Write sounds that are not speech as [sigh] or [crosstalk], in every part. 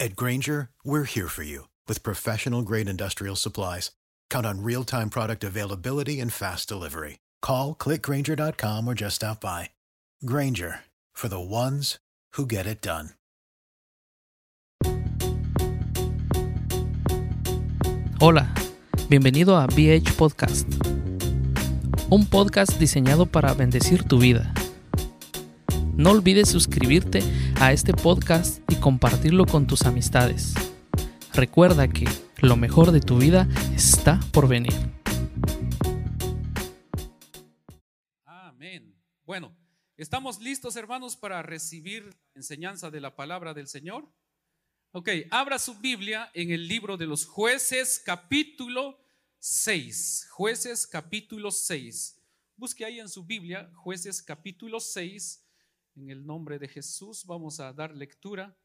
At Granger, we're here for you with professional grade industrial supplies. Count on real time product availability and fast delivery. Call clickgranger.com or just stop by. Granger for the ones who get it done. Hola, bienvenido a BH Podcast, un podcast diseñado para bendecir tu vida. No olvides suscribirte a este podcast y compartirlo con tus amistades. Recuerda que lo mejor de tu vida está por venir. Amén. Bueno, ¿estamos listos hermanos para recibir enseñanza de la palabra del Señor? Ok, abra su Biblia en el libro de los jueces capítulo 6. Jueces capítulo 6. Busque ahí en su Biblia, jueces capítulo 6. En el nombre de Jesús vamos a dar lectura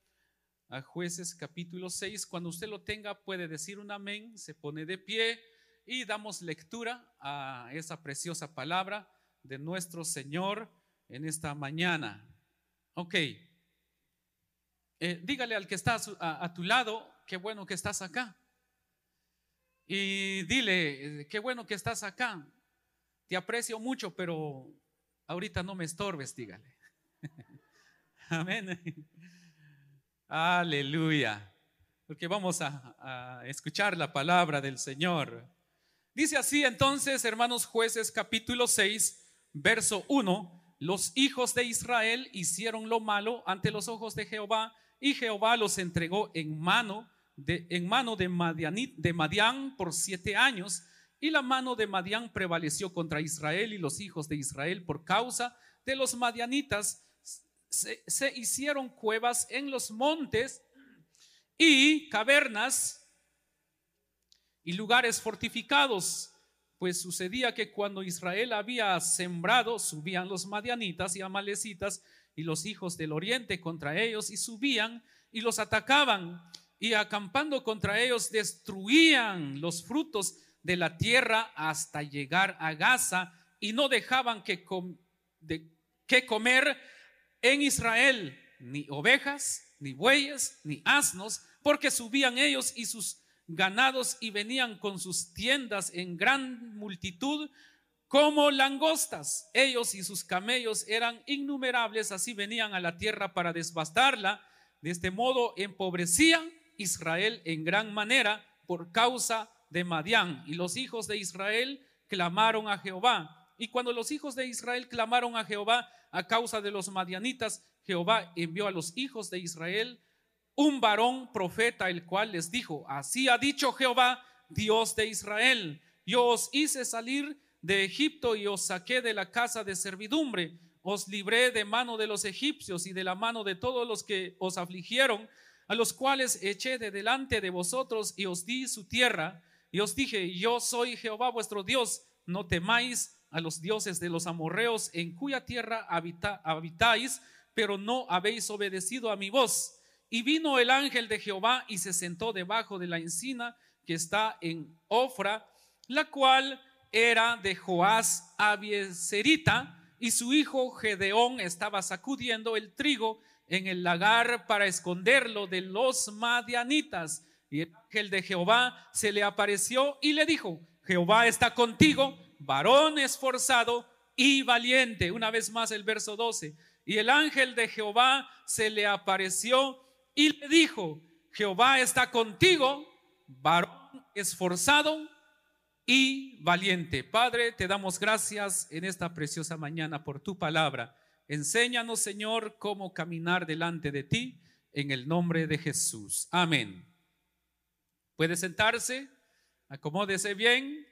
a jueces capítulo 6. Cuando usted lo tenga puede decir un amén, se pone de pie y damos lectura a esa preciosa palabra de nuestro Señor en esta mañana. Ok. Eh, dígale al que está a, tu lado, qué bueno que estás acá. Y dile, eh, qué bueno que estás acá. Te aprecio mucho, pero ahorita no me estorbes, dígale. Amén. Aleluya. Porque vamos a, escuchar la palabra del Señor. Dice así entonces, hermanos jueces, capítulo 6, verso 1. Los hijos de Israel hicieron lo malo ante los ojos de Jehová y Jehová los entregó en mano de, en mano de, de Madián por siete años. Y la mano de Madián prevaleció contra Israel y los hijos de Israel por causa de los madianitas se, hicieron cuevas en los montes y cavernas y lugares fortificados, pues sucedía que cuando Israel había sembrado, subían los madianitas y amalecitas y los hijos del oriente contra ellos y subían y los atacaban y acampando contra ellos destruían los frutos de la tierra hasta llegar a Gaza y no dejaban que, que comer en Israel ni ovejas, ni bueyes, ni asnos, porque subían ellos y sus ganados y venían con sus tiendas en gran multitud como langostas. Ellos y sus camellos eran innumerables, así venían a la tierra para desbastarla. De este modo empobrecían Israel en gran manera por causa de Madián. Y los hijos de Israel clamaron a Jehová. Y cuando los hijos de Israel clamaron a Jehová, a causa de los madianitas, Jehová envió a los hijos de Israel un varón profeta, el cual les dijo, así ha dicho Jehová, Dios de Israel, yo os hice salir de Egipto y os saqué de la casa de servidumbre, os libré de mano de los egipcios y de la mano de todos los que os afligieron, a los cuales eché de delante de vosotros y os di su tierra, y os dije, yo soy Jehová vuestro Dios, no temáis a los dioses de los amorreos en cuya tierra habitáis, pero no habéis obedecido a mi voz. Y vino el ángel de Jehová y se sentó debajo de la encina que está en Ofra, la cual era de Joás Abieserita, y su hijo Gedeón estaba sacudiendo el trigo en el lagar para esconderlo de los madianitas. Y el ángel de Jehová se le apareció y le dijo, Jehová está contigo, varón esforzado y valiente. Una vez más el verso 12. Y el ángel de Jehová se le apareció y le dijo, Jehová está contigo, varón esforzado y valiente. Padre, te damos gracias en esta preciosa mañana por tu palabra. Enséñanos, Señor, cómo caminar delante de ti en el nombre de Jesús. Amén. Puede sentarse, acomódese bien,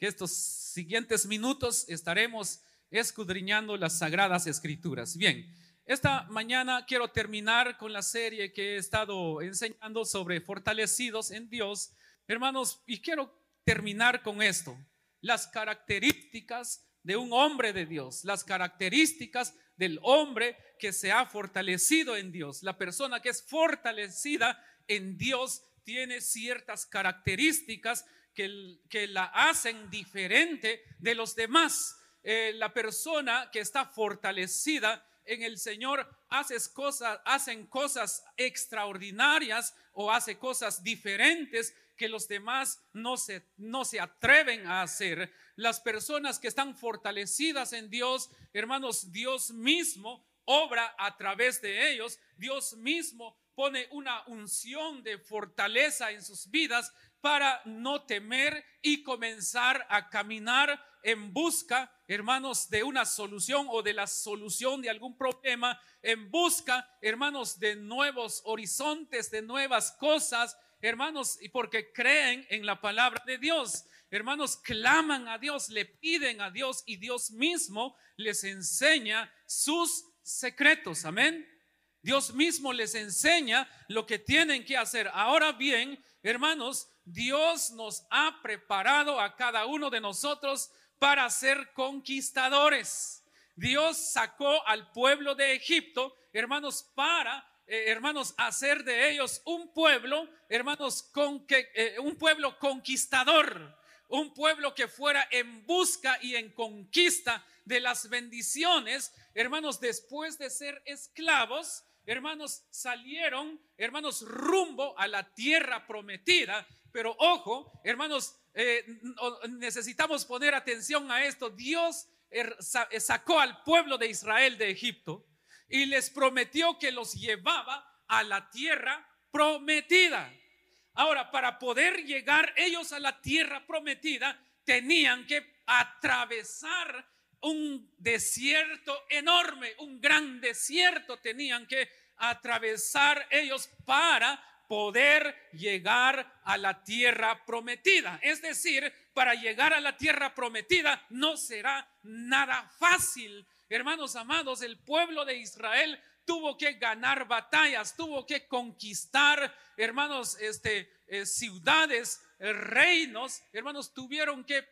que estos siguientes minutos estaremos escudriñando las sagradas escrituras. Bien, esta mañana quiero terminar con la serie que he estado enseñando sobre fortalecidos en Dios, hermanos, y quiero terminar con esto, las características de un hombre de Dios, las características del hombre que se ha fortalecido en Dios. La persona que es fortalecida en Dios tiene ciertas características que, la hacen diferente de los demás. Eh, la persona que está fortalecida en el Señor hace cosas, hacen cosas extraordinarias o hace cosas diferentes que los demás no se, no se atreven a hacer. Las personas que están fortalecidas en Dios, hermanos, Dios mismo obra a través de ellos. Dios mismo pone una unción de fortaleza en sus vidas para no temer y comenzar a caminar en busca, hermanos, de una solución o de la solución de algún problema, en busca, hermanos, de nuevos horizontes, de nuevas cosas, hermanos, y porque creen en la palabra de Dios. Hermanos, claman a Dios, le piden a Dios y Dios mismo les enseña sus secretos. Amén. Dios mismo les enseña lo que tienen que hacer. Ahora bien, hermanos, Dios nos ha preparado a cada uno de nosotros para ser conquistadores. Dios sacó al pueblo de Egipto, hermanos, para eh, hermanos, hacer de ellos un pueblo, hermanos, con que, eh, un pueblo conquistador, un pueblo que fuera en busca y en conquista de las bendiciones, hermanos, después de ser esclavos, hermanos, salieron, hermanos, rumbo a la tierra prometida. Pero ojo, hermanos, eh, necesitamos poner atención a esto. Dios er, sacó al pueblo de Israel de Egipto y les prometió que los llevaba a la tierra prometida. Ahora, para poder llegar ellos a la tierra prometida, tenían que atravesar un desierto enorme, un gran desierto tenían que atravesar ellos para poder llegar a la tierra prometida. Es decir, para llegar a la tierra prometida no será nada fácil Hermanos amados, el pueblo de Israel tuvo que ganar batallas, tuvo que conquistar, hermanos, este, eh, ciudades, eh, reinos, hermanos, tuvieron que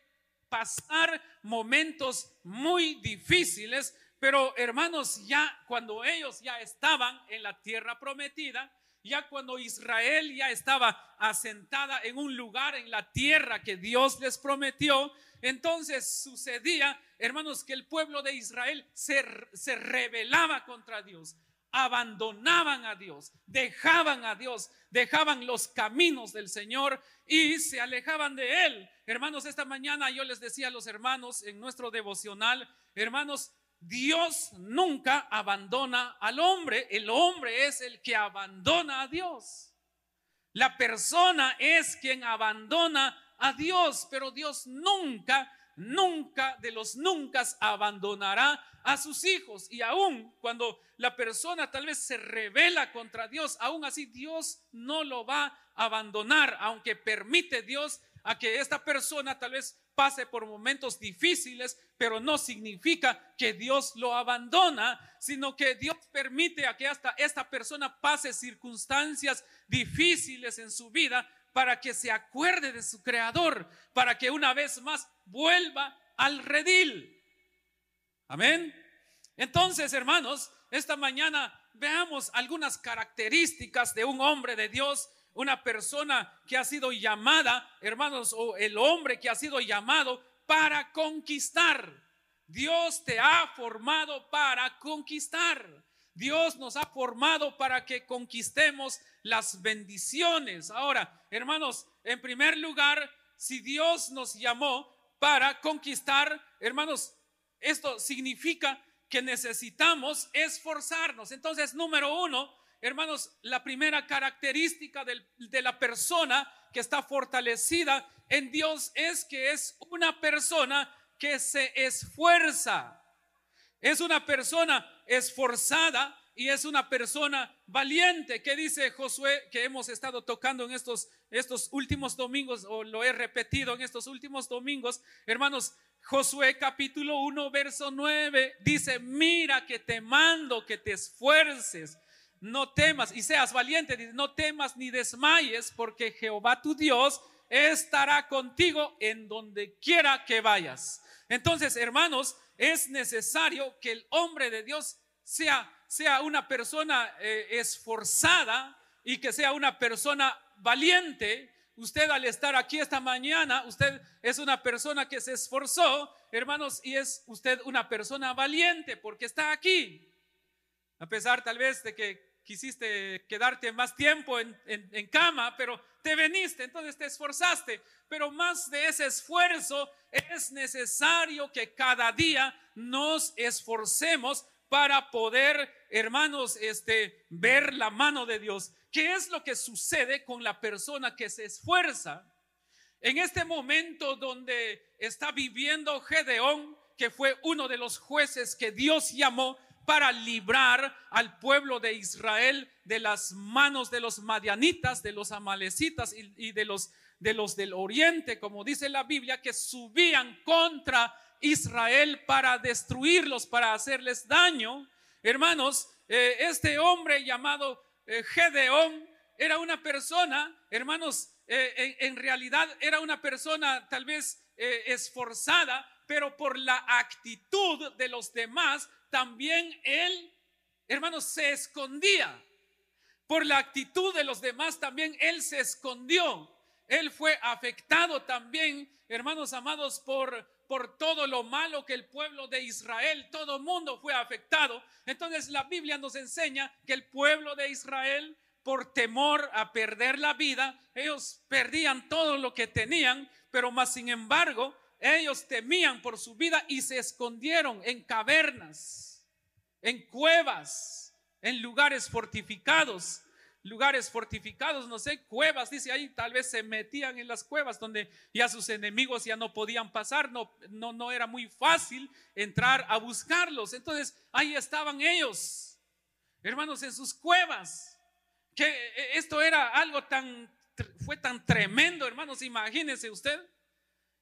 pasar momentos muy difíciles, pero hermanos, ya cuando ellos ya estaban en la tierra prometida, ya cuando Israel ya estaba asentada en un lugar en la tierra que Dios les prometió, entonces sucedía, hermanos, que el pueblo de Israel se, se rebelaba contra Dios abandonaban a Dios, dejaban a Dios, dejaban los caminos del Señor y se alejaban de Él. Hermanos, esta mañana yo les decía a los hermanos en nuestro devocional, hermanos, Dios nunca abandona al hombre, el hombre es el que abandona a Dios. La persona es quien abandona a Dios, pero Dios nunca, nunca de los nunca abandonará a sus hijos. Y aún cuando la persona tal vez se revela contra Dios, aún así Dios no lo va a abandonar, aunque permite Dios a que esta persona tal vez pase por momentos difíciles, pero no significa que Dios lo abandona, sino que Dios permite a que hasta esta persona pase circunstancias difíciles en su vida para que se acuerde de su creador, para que una vez más vuelva al redil. Amén. Entonces, hermanos, esta mañana veamos algunas características de un hombre de Dios una persona que ha sido llamada, hermanos, o el hombre que ha sido llamado para conquistar. Dios te ha formado para conquistar. Dios nos ha formado para que conquistemos las bendiciones. Ahora, hermanos, en primer lugar, si Dios nos llamó para conquistar, hermanos, esto significa que necesitamos esforzarnos. Entonces, número uno, hermanos, la primera característica de la persona que está fortalecida en Dios es que es una persona que se esfuerza. Es una persona esforzada y es una persona valiente. ¿Qué dice Josué que hemos estado tocando en estos, estos últimos domingos o lo he repetido en estos últimos domingos? Hermanos, Josué capítulo 1, verso 9 dice, mira que te mando que te esfuerces, no temas y seas valiente, no temas ni desmayes porque Jehová tu Dios estará contigo en donde quiera que vayas. Entonces, hermanos, es necesario que el hombre de Dios sea sea una persona eh, esforzada y que sea una persona valiente. Usted al estar aquí esta mañana, usted es una persona que se esforzó, hermanos, y es usted una persona valiente porque está aquí. A pesar tal vez de que quisiste quedarte más tiempo en, en, cama, pero te veniste, entonces te esforzaste. Pero más de ese esfuerzo es necesario que cada día nos esforcemos para poder, hermanos, este, ver la mano de Dios. ¿Qué es lo que sucede con la persona que se esfuerza? En este momento donde está viviendo Gedeón, que fue uno de los jueces que Dios llamó para librar al pueblo de Israel de las manos de los madianitas, de los amalecitas y, de los de los del oriente, como dice la Biblia, que subían contra Israel para destruirlos, para hacerles daño. Hermanos, eh, este hombre llamado eh, Gedeón era una persona, hermanos, eh, en, realidad era una persona tal vez esforzada, pero por la actitud de los demás, también él, hermanos, se escondía. Por la actitud de los demás, también él se escondió. Él fue afectado también, hermanos amados, por, por todo lo malo que el pueblo de Israel, todo mundo fue afectado. Entonces la Biblia nos enseña que el pueblo de Israel, por temor a perder la vida, ellos perdían todo lo que tenían, pero más sin embargo, ellos temían por su vida y se escondieron en cavernas, en cuevas, en lugares fortificados lugares fortificados, no sé, cuevas, dice ahí, tal vez se metían en las cuevas donde ya sus enemigos ya no podían pasar, no, no, no era muy fácil entrar a buscarlos. Entonces ahí estaban ellos, hermanos, en sus cuevas. Que eh, esto era algo tan, fue tan tremendo, hermanos, imagínense usted.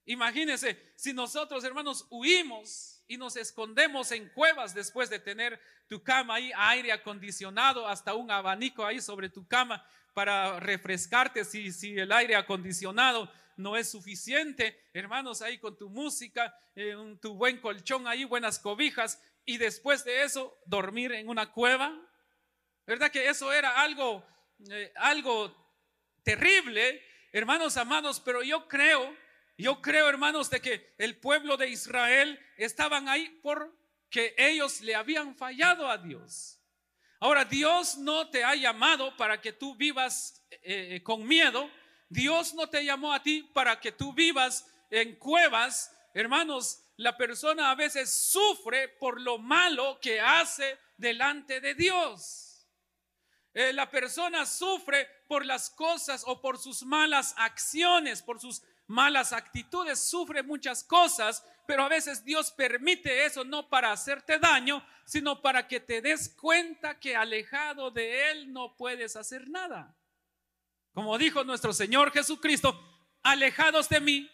Imagínense si nosotros, hermanos, huimos y nos escondemos en cuevas después de tener tu cama ahí, aire acondicionado, hasta un abanico ahí sobre tu cama para refrescarte si, si el aire acondicionado no es suficiente. Hermanos, ahí con tu música, tu buen colchón ahí, buenas cobijas, y después de eso dormir en una cueva. ¿Verdad que eso era algo, eh, algo terrible, hermanos amados? Pero yo creo yo creo, hermanos, de que el pueblo de Israel estaban ahí porque ellos le habían fallado a Dios. Ahora, Dios no te ha llamado para que tú vivas eh, eh, con miedo. Dios no te llamó a ti para que tú vivas en cuevas. Hermanos, la persona a veces sufre por lo malo que hace delante de Dios. Eh, la persona sufre por las cosas o por sus malas acciones, por sus malas actitudes, sufre muchas cosas, pero a veces Dios permite eso no para hacerte daño, sino para que te des cuenta que alejado de Él no puedes hacer nada. Como dijo nuestro Señor Jesucristo, alejados de mí,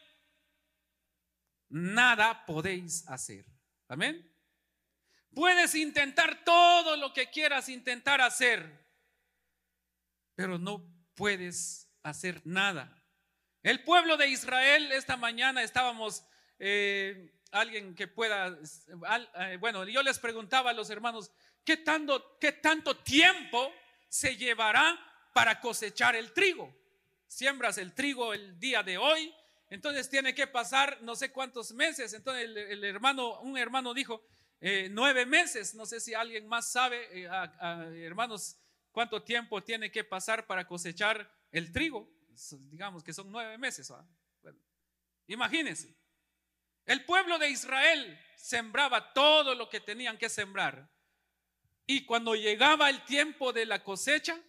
nada podéis hacer. Amén. Puedes intentar todo lo que quieras intentar hacer, pero no puedes hacer nada el pueblo de Israel, esta mañana estábamos, eh, alguien que pueda, eh, bueno, yo les preguntaba a los hermanos, ¿qué tanto, ¿qué tanto tiempo se llevará para cosechar el trigo? Siembras el trigo el día de hoy, entonces tiene que pasar no sé cuántos meses. Entonces el, hermano, un hermano dijo, eh, nueve meses. No sé si alguien más sabe, eh, hermanos, cuánto tiempo tiene que pasar para cosechar el trigo. Digamos que son nueve meses. imagínense. El pueblo de Israel sembraba todo lo que tenían que sembrar. Y cuando llegaba el tiempo de la cosecha,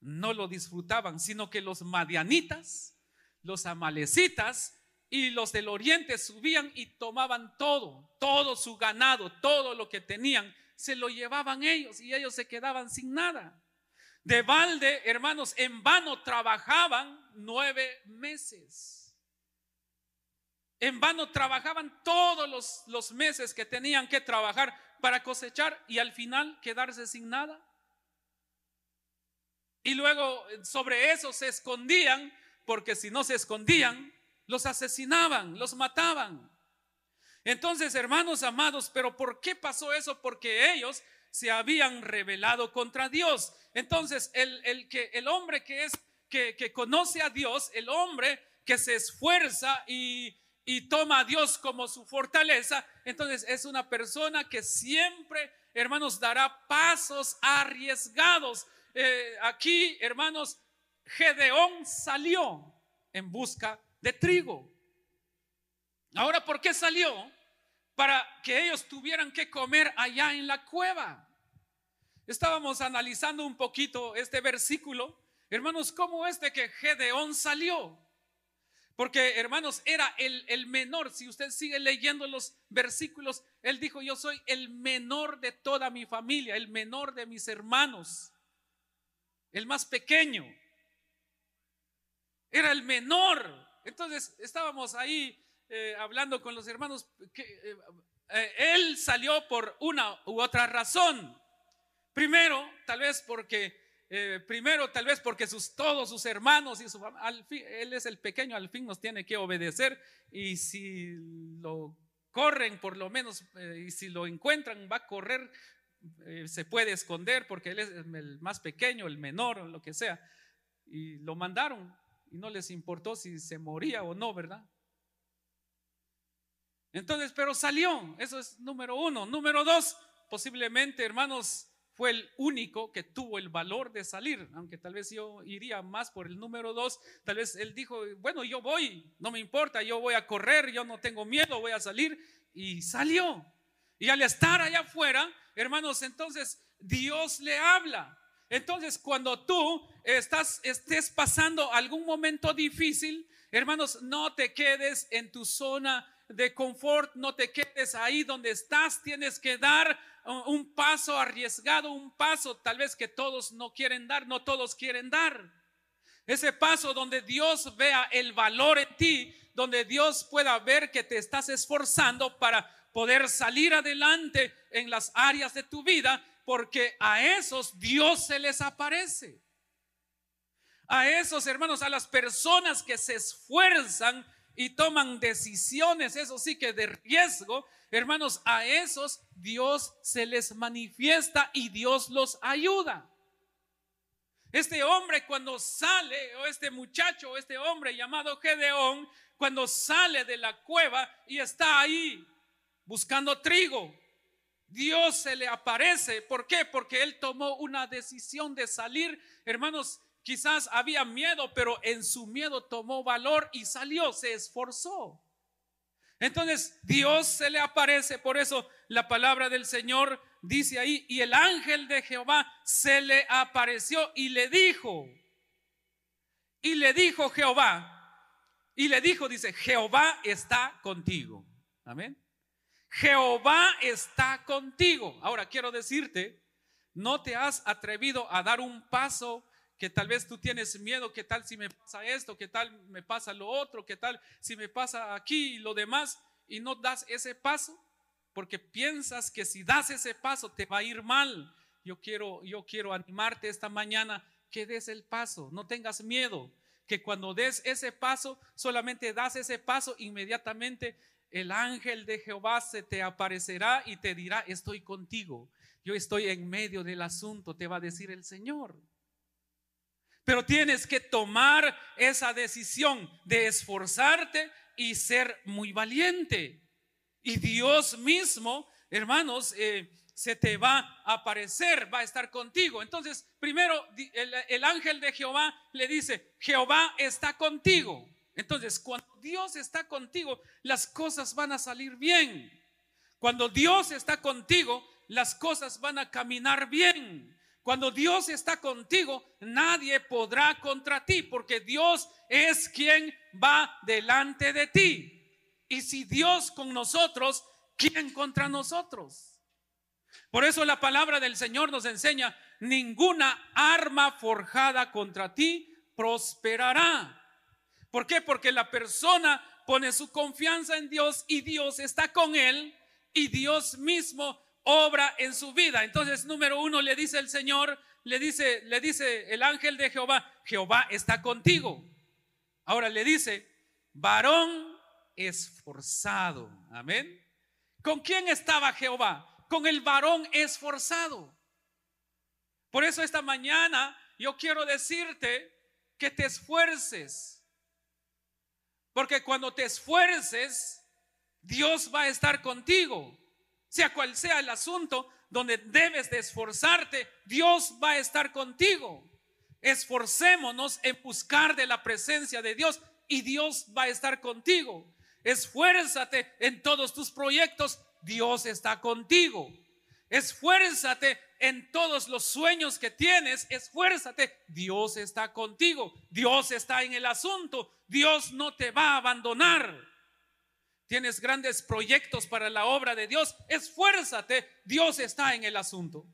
no lo disfrutaban, sino que los madianitas, los amalecitas y los del oriente subían y tomaban todo, todo su ganado, todo lo que tenían, se lo llevaban ellos y ellos se quedaban sin nada. De balde, hermanos, en vano trabajaban nueve meses. En vano trabajaban todos los, los meses que tenían que trabajar para cosechar y al final quedarse sin nada. Y luego sobre eso se escondían, porque si no se escondían, los asesinaban, los mataban. Entonces, hermanos amados, pero ¿por qué pasó eso? Porque ellos se habían rebelado contra Dios. Entonces, el, el que, el hombre que es, que, que conoce a Dios, el hombre que se esfuerza y, y toma a Dios como su fortaleza, entonces es una persona que siempre, hermanos, dará pasos arriesgados. Eh, aquí, hermanos, Gedeón salió en busca de trigo. Ahora, ¿por qué salió? Para que ellos tuvieran que comer allá en la cueva. Estábamos analizando un poquito este versículo. Hermanos, ¿cómo es de que Gedeón salió? Porque, hermanos, era el, el, menor. Si usted sigue leyendo los versículos, él dijo, yo soy el menor de toda mi familia, el menor de mis hermanos, el más pequeño. Era el menor. Entonces, estábamos ahí eh, hablando con los hermanos. Eh, eh, él salió por una u otra razón. Primero, tal vez porque eh, primero, tal vez porque sus, todos sus hermanos y su él es el pequeño, al fin nos tiene que obedecer. Y si lo corren, por lo menos, eh, y si lo encuentran, va a correr, eh, se puede esconder porque él es el más pequeño, el menor, lo que sea. Y lo mandaron y no les importó si se moría o no, ¿verdad? Entonces, pero salió, eso es número uno. Número dos, posiblemente, hermanos, fue el único que tuvo el valor de salir, aunque tal vez yo iría más por el número dos, tal vez él dijo, bueno, yo voy, no me importa, yo voy a correr, yo no tengo miedo, voy a salir, y salió. Y al estar allá afuera, hermanos, entonces Dios le habla. Entonces, cuando tú estás, estés pasando algún momento difícil, hermanos, no te quedes en tu zona de confort, no te quedes ahí donde estás, tienes que dar un paso arriesgado, un paso tal vez que todos no quieren dar, no todos quieren dar. Ese paso donde Dios vea el valor en ti, donde Dios pueda ver que te estás esforzando para poder salir adelante en las áreas de tu vida, porque a esos Dios se les aparece. A esos hermanos, a las personas que se esfuerzan y toman decisiones, eso sí que de riesgo, hermanos, a esos Dios se les manifiesta y Dios los ayuda. Este hombre cuando sale, o este muchacho, o este hombre llamado Gedeón, cuando sale de la cueva y está ahí buscando trigo, Dios se le aparece. ¿Por qué? Porque él tomó una decisión de salir, hermanos, Quizás había miedo, pero en su miedo tomó valor y salió, se esforzó. Entonces Dios se le aparece, por eso la palabra del Señor dice ahí, y el ángel de Jehová se le apareció y le dijo, y le dijo Jehová, y le dijo, dice, Jehová está contigo. Amén. Jehová está contigo. Ahora quiero decirte, no te has atrevido a dar un paso que tal vez tú tienes miedo, qué tal si me pasa esto, qué tal me pasa lo otro, qué tal si me pasa aquí y lo demás, y no das ese paso, porque piensas que si das ese paso te va a ir mal. Yo quiero, yo quiero animarte esta mañana que des el paso, no tengas miedo, que cuando des ese paso, solamente das ese paso, inmediatamente el ángel de Jehová se te aparecerá y te dirá, estoy contigo, yo estoy en medio del asunto, te va a decir el Señor. Pero tienes que tomar esa decisión de esforzarte y ser muy valiente. Y Dios mismo, hermanos, eh, se te va a aparecer, va a estar contigo. Entonces, primero el, el ángel de Jehová le dice, Jehová está contigo. Entonces, cuando Dios está contigo, las cosas van a salir bien. Cuando Dios está contigo, las cosas van a caminar bien. Cuando Dios está contigo, nadie podrá contra ti, porque Dios es quien va delante de ti. Y si Dios con nosotros, ¿quién contra nosotros? Por eso la palabra del Señor nos enseña, ninguna arma forjada contra ti prosperará. ¿Por qué? Porque la persona pone su confianza en Dios y Dios está con él y Dios mismo obra en su vida. Entonces, número uno, le dice el Señor, le dice, le dice el ángel de Jehová, Jehová está contigo. Ahora le dice, varón esforzado. Amén. ¿Con quién estaba Jehová? Con el varón esforzado. Por eso esta mañana yo quiero decirte que te esfuerces. Porque cuando te esfuerces, Dios va a estar contigo sea cual sea el asunto donde debes de esforzarte, Dios va a estar contigo. Esforcémonos en buscar de la presencia de Dios y Dios va a estar contigo. Esfuérzate en todos tus proyectos, Dios está contigo. Esfuérzate en todos los sueños que tienes, esfuérzate, Dios está contigo. Dios está en el asunto, Dios no te va a abandonar tienes grandes proyectos para la obra de Dios, esfuérzate, Dios está en el asunto.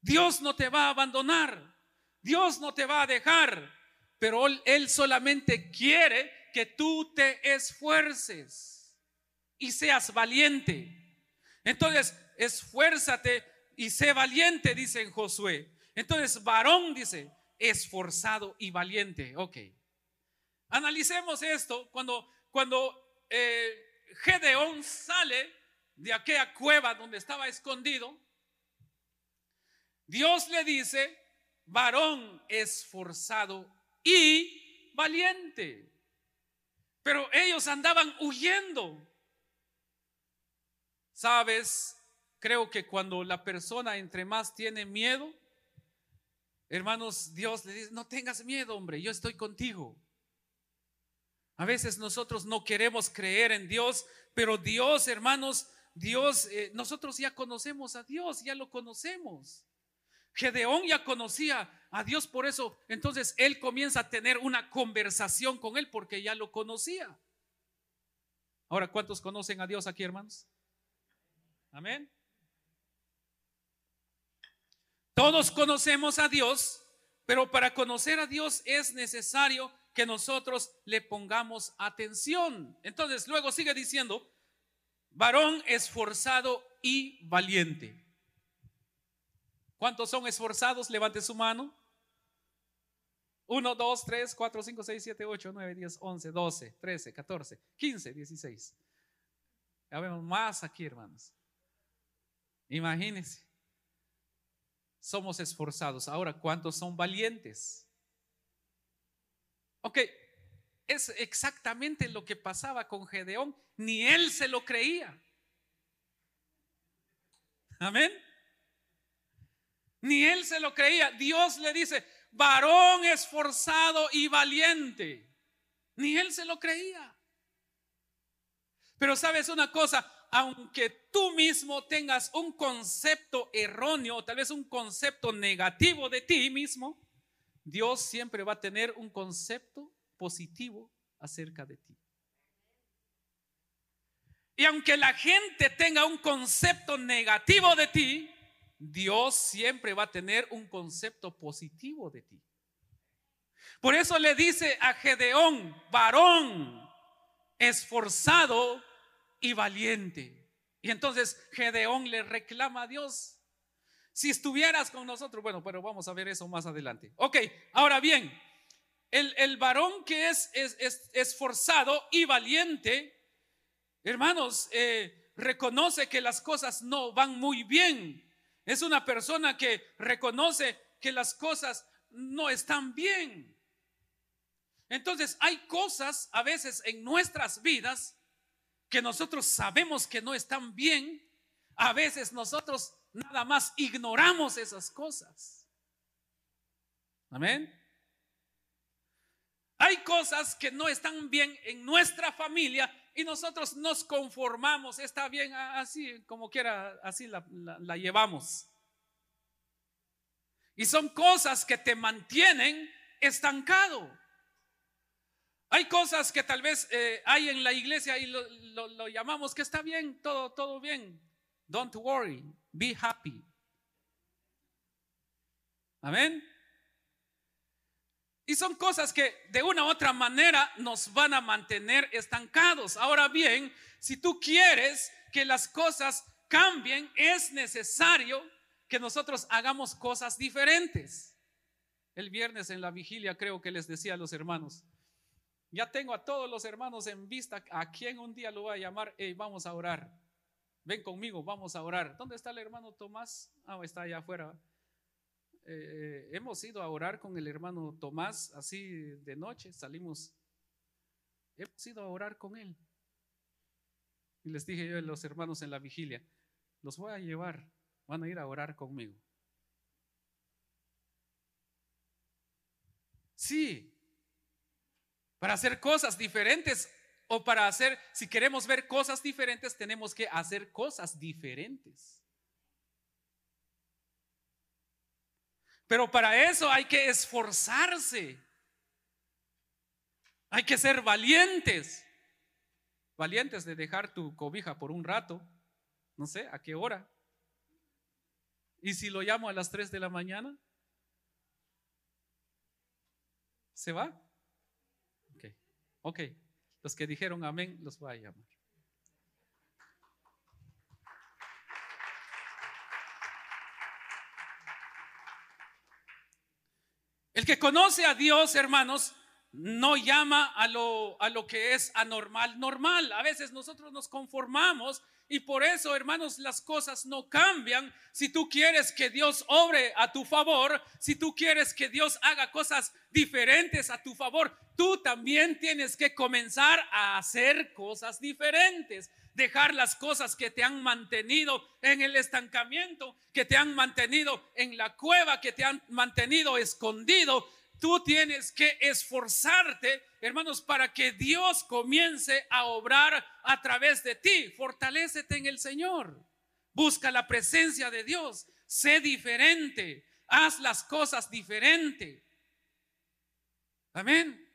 Dios no te va a abandonar, Dios no te va a dejar, pero Él solamente quiere que tú te esfuerces y seas valiente. Entonces, esfuérzate y sé valiente, dice en Josué. Entonces, varón dice, esforzado y valiente. Ok. Analicemos esto cuando, cuando eh, Gedeón sale de aquella cueva donde estaba escondido, Dios le dice, varón esforzado y valiente. Pero ellos andaban huyendo. Sabes, creo que cuando la persona entre más tiene miedo, hermanos, Dios le dice, no tengas miedo, hombre, yo estoy contigo. A veces nosotros no queremos creer en Dios, pero Dios, hermanos, Dios, eh, nosotros ya conocemos a Dios, ya lo conocemos. Gedeón ya conocía a Dios, por eso entonces él comienza a tener una conversación con él porque ya lo conocía. Ahora, ¿cuántos conocen a Dios aquí, hermanos? Amén. Todos conocemos a Dios, pero para conocer a Dios es necesario que nosotros le pongamos atención. Entonces, luego sigue diciendo, varón esforzado y valiente. ¿Cuántos son esforzados? Levante su mano. 1, 2, 3, 4, 5, 6, 7, 8, 9, 10, 11, 12, 13, 14, 15, 16. Ya vemos más aquí, hermanos. Imagínense. Somos esforzados. Ahora, ¿cuántos son valientes? Ok, es exactamente lo que pasaba con Gedeón. Ni él se lo creía. Amén. Ni él se lo creía. Dios le dice, varón esforzado y valiente. Ni él se lo creía. Pero sabes una cosa, aunque tú mismo tengas un concepto erróneo, tal vez un concepto negativo de ti mismo, Dios siempre va a tener un concepto positivo acerca de ti. Y aunque la gente tenga un concepto negativo de ti, Dios siempre va a tener un concepto positivo de ti. Por eso le dice a Gedeón, varón, esforzado y valiente. Y entonces Gedeón le reclama a Dios, si estuvieras con nosotros, bueno, pero vamos a ver eso más adelante. Ok, ahora bien, el, varón que es, es, esforzado y valiente, hermanos, eh, reconoce que las cosas no van muy bien. Es una persona que reconoce que las cosas no están bien. Entonces hay cosas a veces en nuestras vidas que nosotros sabemos que no están bien, A veces nosotros nada más ignoramos esas cosas. Amén. Hay cosas que no están bien en nuestra familia y nosotros nos conformamos, está bien así, como quiera, así la, llevamos. Y son cosas que te mantienen estancado. Hay cosas que tal vez eh, hay en la iglesia y lo, lo, llamamos que está bien, todo, todo bien. Don't worry, be happy. Amén. Y son cosas que de una u otra manera nos van a mantener estancados. Ahora bien, si tú quieres que las cosas cambien, es necesario que nosotros hagamos cosas diferentes. El viernes en la vigilia creo que les decía a los hermanos, ya tengo a todos los hermanos en vista, a quien un día lo voy a llamar, hey, vamos a orar. Ven conmigo, vamos a orar. ¿Dónde está el hermano Tomás? Ah, está allá afuera. Eh, hemos ido a orar con el hermano Tomás, así de noche, salimos, hemos ido a orar con él. Y les dije yo a los hermanos en la vigilia, los voy a llevar, van a ir a orar conmigo. Sí, para hacer cosas diferentes o para hacer, si queremos ver cosas diferentes, tenemos que hacer cosas diferentes. Pero para eso hay que esforzarse. Hay que ser valientes. Valientes de dejar tu cobija por un rato. No sé, ¿a qué hora? ¿Y si lo llamo a las 3 de la mañana? ¿Se va? Ok. Ok. Los que dijeron amén los voy a llamar. El que conoce a Dios, hermanos, no llama a lo, a lo que es anormal, normal. A veces nosotros nos conformamos y por eso, hermanos, las cosas no cambian. Si tú quieres que Dios obre a tu favor, si tú quieres que Dios haga cosas diferentes a tu favor, tú también tienes que comenzar a hacer cosas diferentes dejar las cosas que te han mantenido en el estancamiento, que te han mantenido en la cueva, que te han mantenido escondido. Tú tienes que esforzarte, hermanos, para que Dios comience a obrar a través de ti. Fortalécete en el Señor. Busca la presencia de Dios. Sé diferente. Haz las cosas diferente. Amén.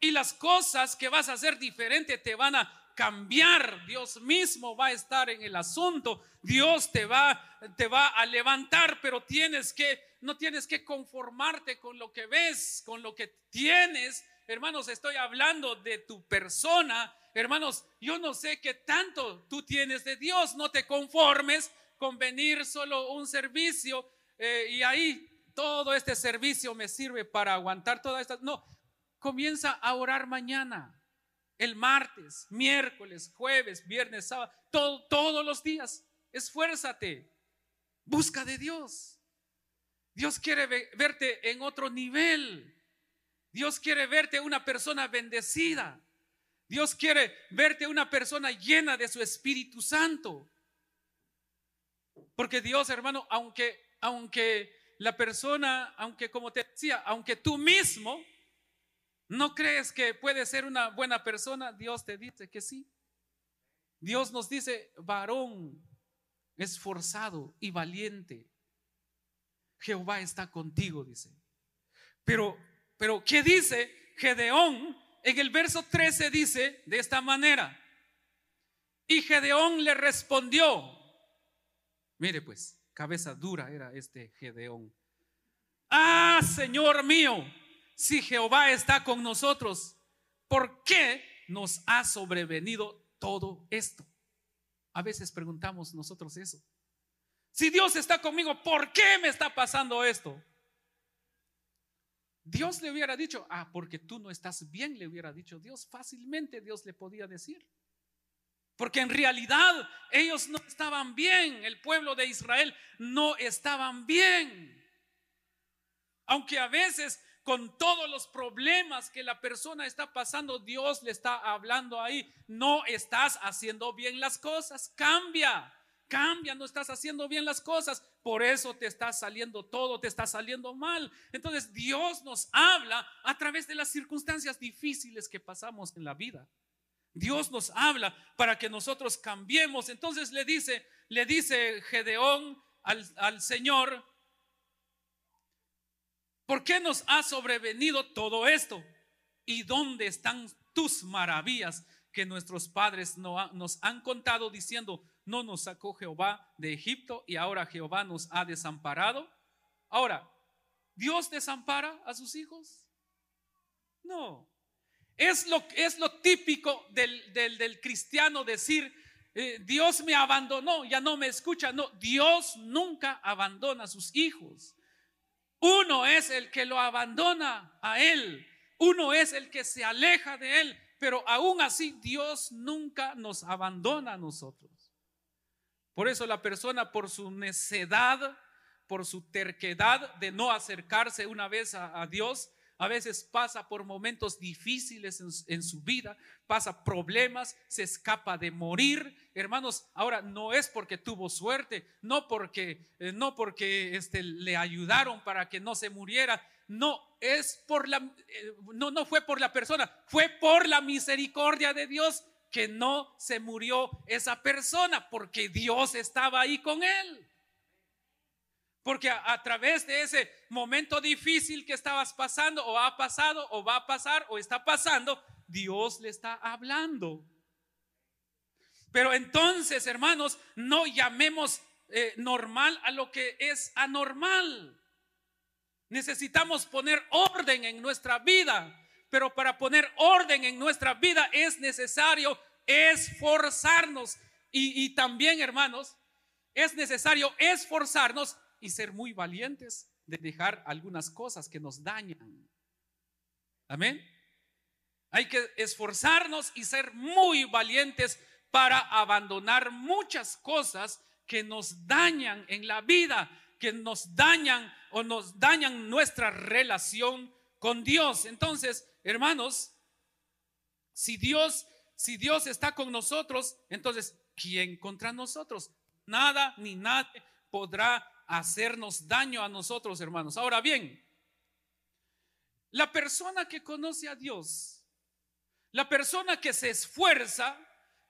Y las cosas que vas a hacer diferente te van a cambiar, Dios mismo va a estar en el asunto, Dios te va, te va a levantar, pero tienes que, no tienes que conformarte con lo que ves, con lo que tienes. Hermanos, estoy hablando de tu persona. Hermanos, yo no sé qué tanto tú tienes de Dios, no te conformes con venir solo un servicio eh, y ahí todo este servicio me sirve para aguantar toda esta. No, comienza a orar mañana el martes, miércoles, jueves, viernes, sábado, todos los días. Esfuérzate. Busca de Dios. Dios quiere verte en otro nivel. Dios quiere verte una persona bendecida. Dios quiere verte una persona llena de su Espíritu Santo. Porque Dios, hermano, aunque aunque la persona, aunque como te decía, aunque tú mismo ¿No crees que puede ser una buena persona? Dios te dice que sí. Dios nos dice, varón esforzado y valiente. Jehová está contigo, dice. Pero, pero, ¿qué dice Gedeón? En el verso 13 dice de esta manera. Y Gedeón le respondió. Mire pues, cabeza dura era este Gedeón. Ah, Señor mío, si Jehová está con nosotros, ¿por qué nos ha sobrevenido todo esto? A veces preguntamos nosotros eso. Si Dios está conmigo, ¿por qué me está pasando esto? Dios le hubiera dicho, ah, porque tú no estás bien, le hubiera dicho Dios. Fácilmente Dios le podía decir. Porque en realidad ellos no estaban bien, el pueblo de Israel no estaban bien. Aunque a veces con todos los problemas que la persona está pasando, Dios le está hablando ahí. No estás haciendo bien las cosas, cambia. Cambia, no estás haciendo bien las cosas, por eso te está saliendo todo, te está saliendo mal. Entonces Dios nos habla a través de las circunstancias difíciles que pasamos en la vida. Dios nos habla para que nosotros cambiemos. Entonces le dice, le dice Gedeón al, al Señor, ¿por qué nos ha sobrevenido todo esto? ¿Y dónde están tus maravillas que nuestros padres nos han contado diciendo, no nos sacó Jehová de Egipto y ahora Jehová nos ha desamparado? Ahora, ¿Dios desampara a sus hijos? No. Es lo, es lo típico del, del, cristiano decir, eh, Dios me abandonó, ya no me escucha. No, Dios nunca abandona a sus hijos. Uno es el que lo abandona a Él. Uno es el que se aleja de Él. Pero aún así Dios nunca nos abandona a nosotros. Por eso la persona por su necedad, por su terquedad de no acercarse una vez a, Dios, a veces pasa por momentos difíciles en, su vida, pasa problemas, se escapa de morir. Hermanos, ahora no es porque tuvo suerte, no porque, eh, no porque este, le ayudaron para que no se muriera, no es por la, eh, no, no fue por la persona, fue por la misericordia de Dios que no se murió esa persona, porque Dios estaba ahí con él. Porque a, través de ese momento difícil que estabas pasando, o ha pasado, o va a pasar, o está pasando, Dios le está hablando. Pero entonces, hermanos, no llamemos eh, normal a lo que es anormal. Necesitamos poner orden en nuestra vida. Pero para poner orden en nuestra vida es necesario esforzarnos. Y, y también, hermanos, es necesario esforzarnos y ser muy valientes de dejar algunas cosas que nos dañan. Amén. Hay que esforzarnos y ser muy valientes para abandonar muchas cosas que nos dañan en la vida, que nos dañan o nos dañan nuestra relación con Dios. Entonces, hermanos, si Dios, si Dios está con nosotros, entonces, ¿quién contra nosotros? Nada ni nadie podrá hacernos daño a nosotros, hermanos. Ahora bien, la persona que conoce a Dios, la persona que se esfuerza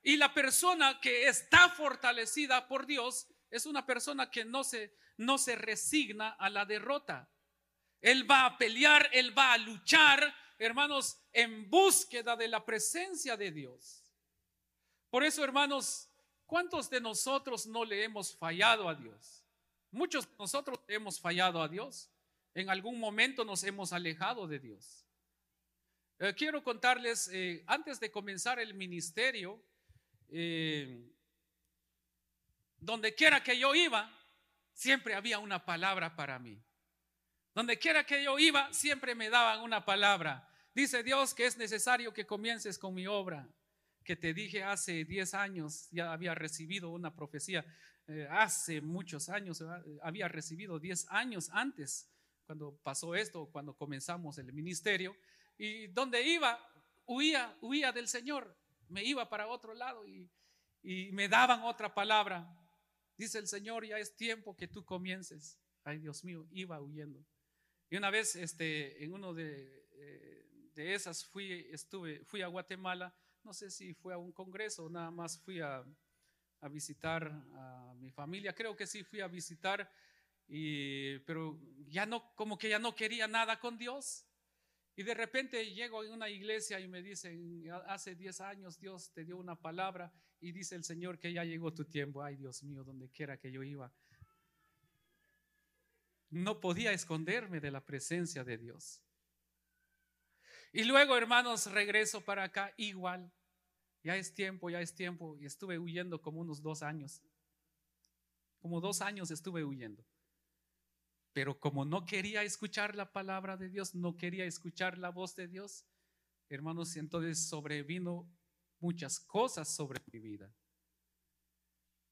y la persona que está fortalecida por Dios es una persona que no se, no se resigna a la derrota. Él va a pelear, él va a luchar, hermanos, en búsqueda de la presencia de Dios. Por eso, hermanos, ¿cuántos de nosotros no le hemos fallado a Dios? Muchos de nosotros hemos fallado a Dios. En algún momento nos hemos alejado de Dios. Eh, quiero contarles, eh, antes de comenzar el ministerio, eh, donde quiera que yo iba, siempre había una palabra para mí. Donde quiera que yo iba, siempre me daban una palabra. Dice Dios que es necesario que comiences con mi obra, que te dije hace 10 años, ya había recibido una profecía, eh, hace muchos años, había recibido 10 años antes, cuando pasó esto, cuando comenzamos el ministerio, y donde iba, huía, huía del Señor, me iba para otro lado y, y me daban otra palabra. Dice el Señor, ya es tiempo que tú comiences. Ay, Dios mío, iba huyendo. Y una vez este, en uno de, eh, de esas fui, estuve, fui a Guatemala, no sé si fue a un congreso, nada más fui a, a visitar a mi familia, creo que sí fui a visitar, y, pero ya no, como que ya no quería nada con Dios. Y de repente llego a una iglesia y me dicen, hace 10 años Dios te dio una palabra y dice el Señor que ya llegó tu tiempo. Ay Dios mío, donde quiera que yo iba, no podía esconderme de la presencia de Dios. Y luego, hermanos, regreso para acá igual. Ya es tiempo, ya es tiempo. Y estuve huyendo como unos dos años. Como dos años estuve huyendo. Pero como no quería escuchar la palabra de Dios, no quería escuchar la voz de Dios, hermanos, entonces sobrevino muchas cosas sobre mi vida.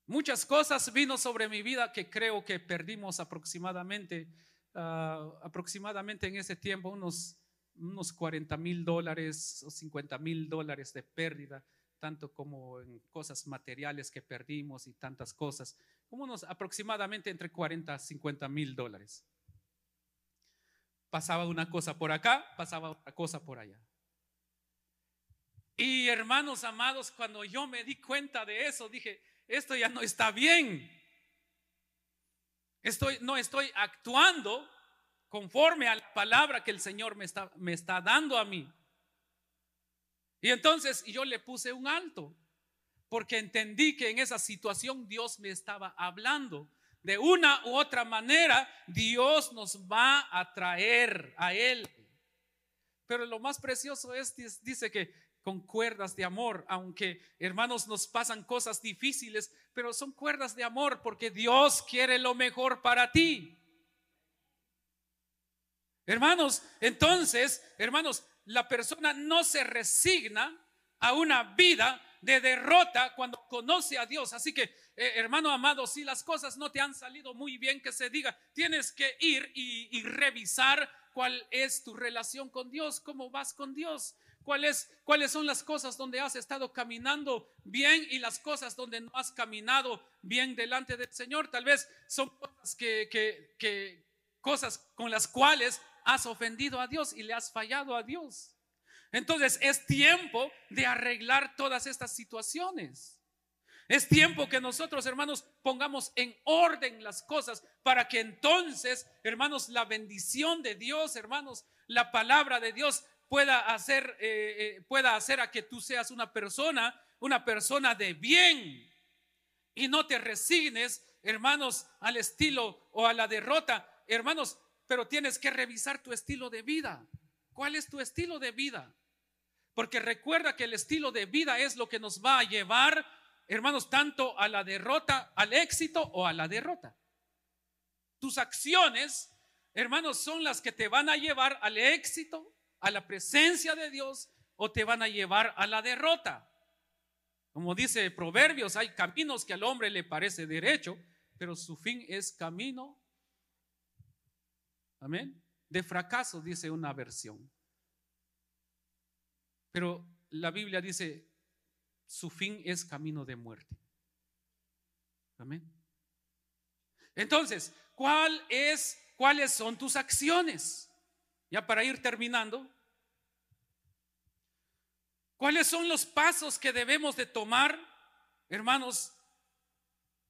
Muchas cosas vino sobre mi vida que creo que perdimos aproximadamente ah, aproximadamente en ese tiempo unos, unos 40 mil dólares o 50 mil dólares de pérdida, tanto como en cosas materiales que perdimos y tantas cosas, como unos aproximadamente entre 40 a 50 mil dólares. Pasaba una cosa por acá, pasaba otra cosa por allá. Y hermanos amados, cuando yo me di cuenta de eso, dije, esto ya no está bien. Estoy, no estoy actuando conforme a la palabra que el Señor me está, me está dando a mí. Y entonces yo le puse un alto, porque entendí que en esa situación Dios me estaba hablando. De una u otra manera, Dios nos va a traer a Él. Pero lo más precioso es, dice que con cuerdas de amor, aunque hermanos nos pasan cosas difíciles, pero son cuerdas de amor porque Dios quiere lo mejor para ti. Hermanos, entonces, hermanos, la persona no se resigna a una vida de derrota cuando conoce a Dios. Así que, eh, hermano amado, si las cosas no te han salido muy bien, que se diga, tienes que ir y, y revisar cuál es tu relación con Dios, cómo vas con Dios cuáles, son las cosas donde has estado caminando bien y las cosas donde no has caminado bien delante del Señor. Tal vez son cosas con las cuales has ofendido a Dios y le has fallado a Dios. Entonces es tiempo de arreglar todas estas situaciones. Es tiempo que nosotros, hermanos, pongamos en orden las cosas para que entonces, hermanos, la bendición de Dios, hermanos, la palabra de Dios pueda hacer, eh, eh, pueda hacer a que tú seas una persona, una persona de bien y no te resignes, hermanos, al estilo o a la derrota, hermanos, pero tienes que revisar tu estilo de vida. ¿Cuál es tu estilo de vida? Porque recuerda que el estilo de vida es lo que nos va a llevar, hermanos, tanto a la derrota, al éxito o a la derrota. Tus acciones, hermanos, son las que te van a llevar al éxito a la presencia de Dios o te van a llevar a la derrota. Como dice Proverbios, hay caminos que al hombre le parece derecho, pero su fin es camino. Amén. De fracaso, dice una versión. Pero la Biblia dice, su fin es camino de muerte. Amén. Entonces, ¿cuál es, ¿cuáles son tus acciones? Ya para ir terminando, ¿cuáles son los pasos que debemos de tomar, hermanos,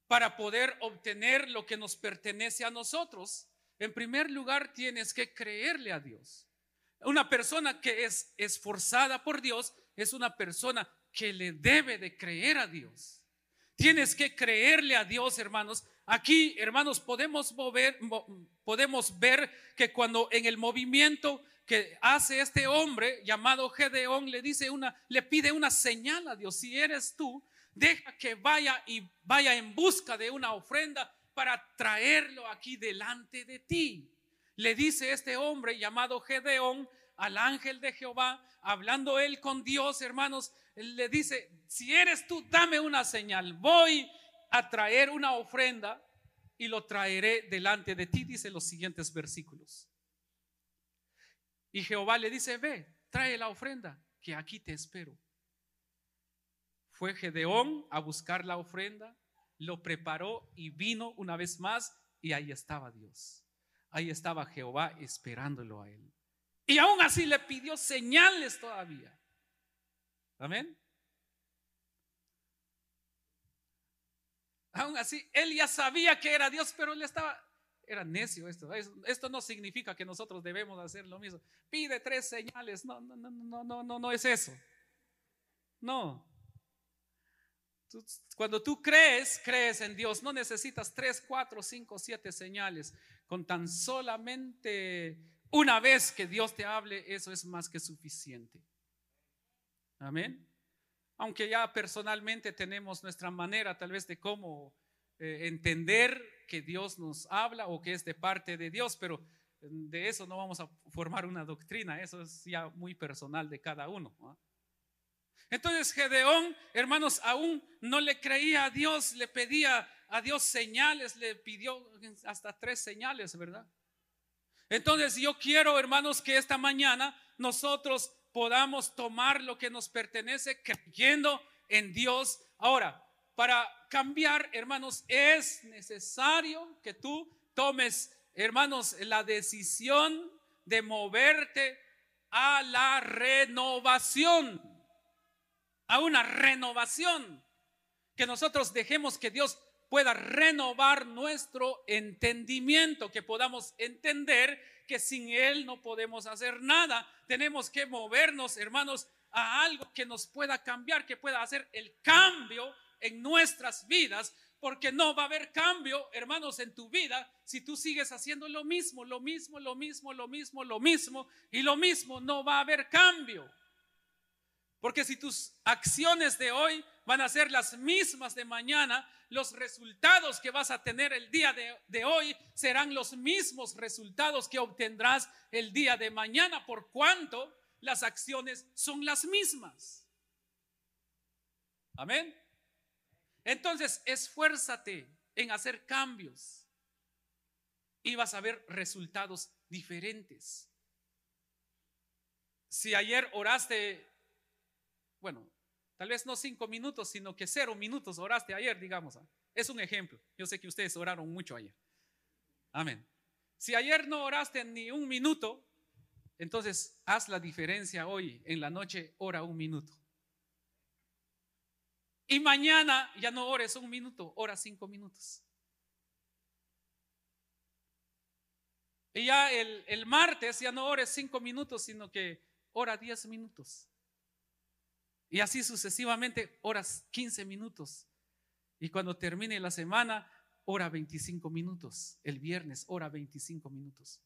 para poder obtener lo que nos pertenece a nosotros? En primer lugar, tienes que creerle a Dios. Una persona que es esforzada por Dios es una persona que le debe de creer a Dios. Tienes que creerle a Dios, hermanos, Aquí, hermanos, podemos, mover, podemos ver que cuando en el movimiento que hace este hombre llamado Gedeón le dice una, le pide una señal a Dios. Si eres tú, deja que vaya y vaya en busca de una ofrenda para traerlo aquí delante de ti. Le dice este hombre llamado Gedeón al ángel de Jehová, hablando él con Dios, hermanos, le dice, si eres tú, dame una señal. Voy a traer una ofrenda y lo traeré delante de ti, dice los siguientes versículos. Y Jehová le dice, ve, trae la ofrenda, que aquí te espero. Fue Gedeón a buscar la ofrenda, lo preparó y vino una vez más y ahí estaba Dios. Ahí estaba Jehová esperándolo a él. Y aún así le pidió señales todavía. Amén. Aún así, él ya sabía que era Dios, pero él estaba, era necio esto. Esto no significa que nosotros debemos hacer lo mismo. Pide tres señales. No, no, no, no, no, no, no es eso. No. Cuando tú crees, crees en Dios. No necesitas tres, cuatro, cinco, siete señales. Con tan solamente una vez que Dios te hable, eso es más que suficiente. Amén aunque ya personalmente tenemos nuestra manera tal vez de cómo eh, entender que Dios nos habla o que es de parte de Dios, pero de eso no vamos a formar una doctrina, eso es ya muy personal de cada uno. Entonces Gedeón, hermanos, aún no le creía a Dios, le pedía a Dios señales, le pidió hasta tres señales, ¿verdad? Entonces yo quiero, hermanos, que esta mañana nosotros podamos tomar lo que nos pertenece creyendo en Dios. Ahora, para cambiar, hermanos, es necesario que tú tomes, hermanos, la decisión de moverte a la renovación, a una renovación, que nosotros dejemos que Dios pueda renovar nuestro entendimiento, que podamos entender que sin Él no podemos hacer nada. Tenemos que movernos, hermanos, a algo que nos pueda cambiar, que pueda hacer el cambio en nuestras vidas, porque no va a haber cambio, hermanos, en tu vida si tú sigues haciendo lo mismo, lo mismo, lo mismo, lo mismo, lo mismo y lo mismo, no va a haber cambio. Porque si tus acciones de hoy van a ser las mismas de mañana, los resultados que vas a tener el día de, hoy serán los mismos resultados que obtendrás el día de mañana, por cuanto las acciones son las mismas. Amén. Entonces, esfuérzate en hacer cambios y vas a ver resultados diferentes. Si ayer oraste, bueno, Tal vez no cinco minutos, sino que cero minutos oraste ayer, digamos. ¿ah? Es un ejemplo. Yo sé que ustedes oraron mucho ayer. Amén. Si ayer no oraste ni un minuto, entonces haz la diferencia hoy. En la noche, ora un minuto. Y mañana ya no ores un minuto, ora cinco minutos. Y ya el, el martes ya no ores cinco minutos, sino que ora diez minutos. Y así sucesivamente, horas 15 minutos. Y cuando termine la semana, hora 25 minutos. El viernes, hora 25 minutos.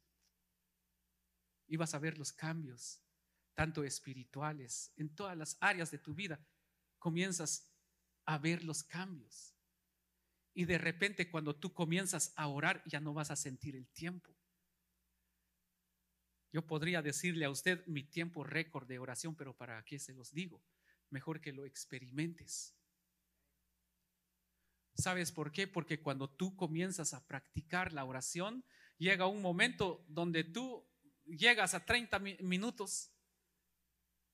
Y vas a ver los cambios, tanto espirituales, en todas las áreas de tu vida. Comienzas a ver los cambios. Y de repente cuando tú comienzas a orar, ya no vas a sentir el tiempo. Yo podría decirle a usted mi tiempo récord de oración, pero ¿para qué se los digo? Mejor que lo experimentes. ¿Sabes por qué? Porque cuando tú comienzas a practicar la oración, llega un momento donde tú llegas a 30 minutos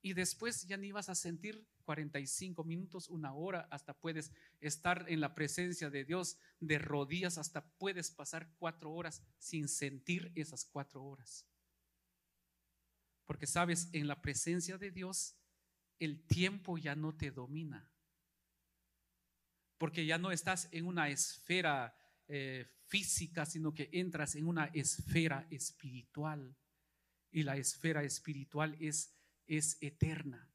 y después ya ni vas a sentir 45 minutos, una hora, hasta puedes estar en la presencia de Dios de rodillas, hasta puedes pasar cuatro horas sin sentir esas cuatro horas. Porque sabes, en la presencia de Dios el tiempo ya no te domina. Porque ya no estás en una esfera eh, física, sino que entras en una esfera espiritual. Y la esfera espiritual es, es eterna.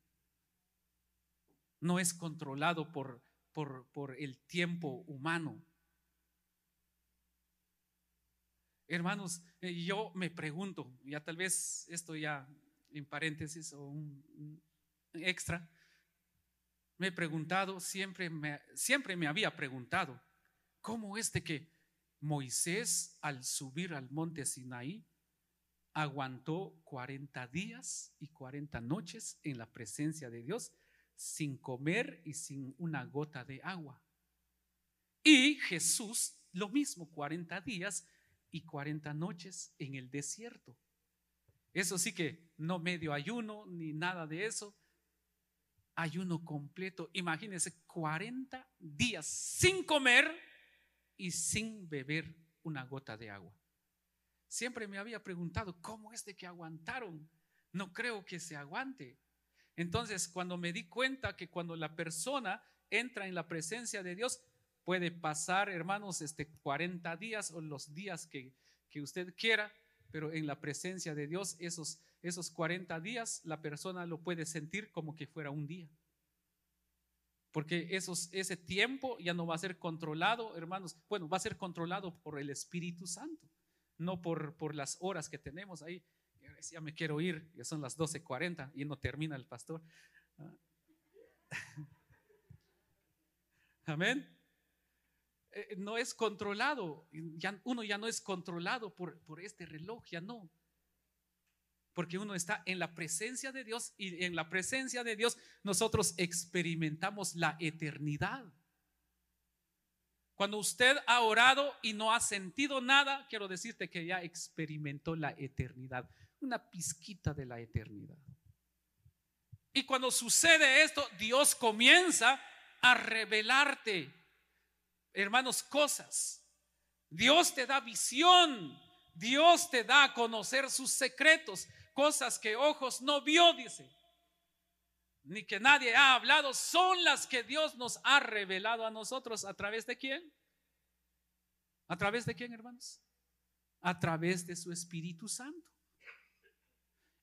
No es controlado por, por, por el tiempo humano. Hermanos, eh, yo me pregunto, ya tal vez esto ya en paréntesis o un, extra, me he preguntado, siempre me, siempre me había preguntado, ¿cómo es de que Moisés al subir al monte Sinaí aguantó 40 días y 40 noches en la presencia de Dios sin comer y sin una gota de agua? Y Jesús lo mismo, 40 días y 40 noches en el desierto. Eso sí que no medio ayuno ni nada de eso, ayuno completo. Imagínense 40 días sin comer y sin beber una gota de agua. Siempre me había preguntado, ¿cómo es de que aguantaron? No creo que se aguante. Entonces, cuando me di cuenta que cuando la persona entra en la presencia de Dios, puede pasar, hermanos, este 40 días o los días que, que usted quiera, pero en la presencia de Dios, esos esos 40 días la persona lo puede sentir como que fuera un día. Porque esos, ese tiempo ya no va a ser controlado, hermanos. Bueno, va a ser controlado por el Espíritu Santo, no por, por las horas que tenemos ahí. Ya me quiero ir, ya son las 12:40 y no termina el pastor. Ah. [laughs] Amén. Eh, no es controlado, uno ya no es controlado por, por este reloj, ya no porque uno está en la presencia de Dios y en la presencia de Dios nosotros experimentamos la eternidad. Cuando usted ha orado y no ha sentido nada, quiero decirte que ya experimentó la eternidad, una pizquita de la eternidad. Y cuando sucede esto, Dios comienza a revelarte, hermanos, cosas. Dios te da visión, Dios te da a conocer sus secretos, cosas que ojos no vio, dice, ni que nadie ha hablado, son las que Dios nos ha revelado a nosotros. ¿A través de quién? ¿A través de quién, hermanos? A través de su Espíritu Santo.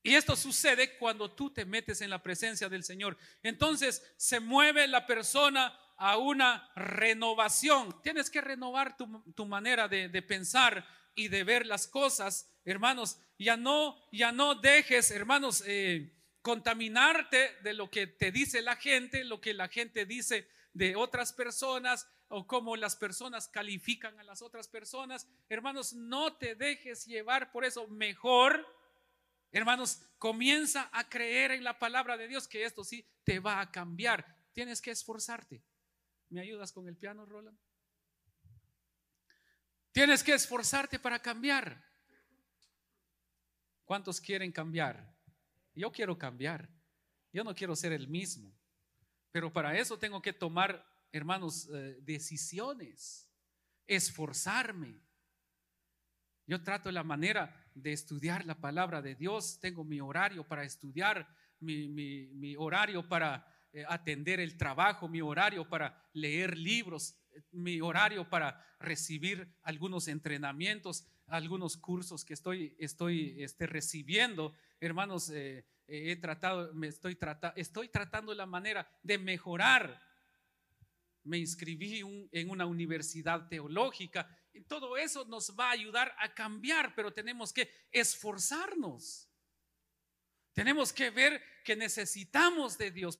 Y esto sucede cuando tú te metes en la presencia del Señor. Entonces se mueve la persona a una renovación. Tienes que renovar tu, manera de, pensar y de ver las cosas, hermanos. Ya no, ya no dejes, hermanos, eh, contaminarte de lo que te dice la gente, lo que la gente dice de otras personas o cómo las personas califican a las otras personas. Hermanos, no te dejes llevar por eso. Mejor, hermanos, comienza a creer en la palabra de Dios que esto sí te va a cambiar. Tienes que esforzarte. ¿Me ayudas con el piano, Roland? Tienes que esforzarte para cambiar. ¿Cuántos quieren cambiar? Yo quiero cambiar. Yo no quiero ser el mismo. Pero para eso tengo que tomar, hermanos, eh, decisiones, esforzarme. Yo trato la manera de estudiar la palabra de Dios. Tengo mi horario para estudiar, mi, horario para eh, atender el trabajo, mi horario para leer libros, mi horario para recibir algunos entrenamientos, algunos cursos que estoy, estoy este, recibiendo hermanos, eh, eh, he tratado, me estoy, tratando, estoy tratando la manera de mejorar. Me inscribí en una universidad teológica y todo eso nos va a ayudar a cambiar, pero tenemos que esforzarnos. Tenemos que ver que necesitamos de Dios.